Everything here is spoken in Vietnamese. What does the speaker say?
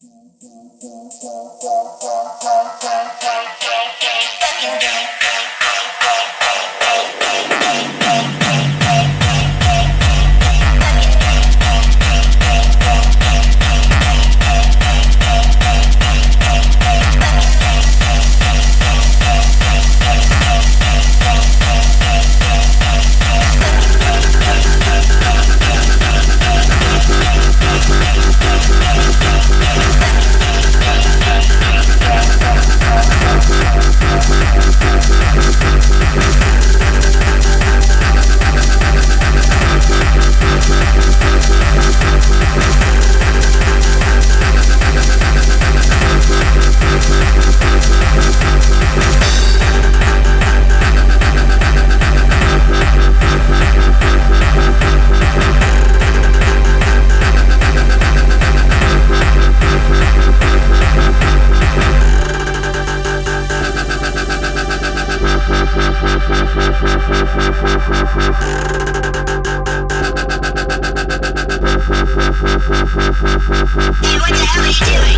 Thank you. Hey, what the hell are you doing?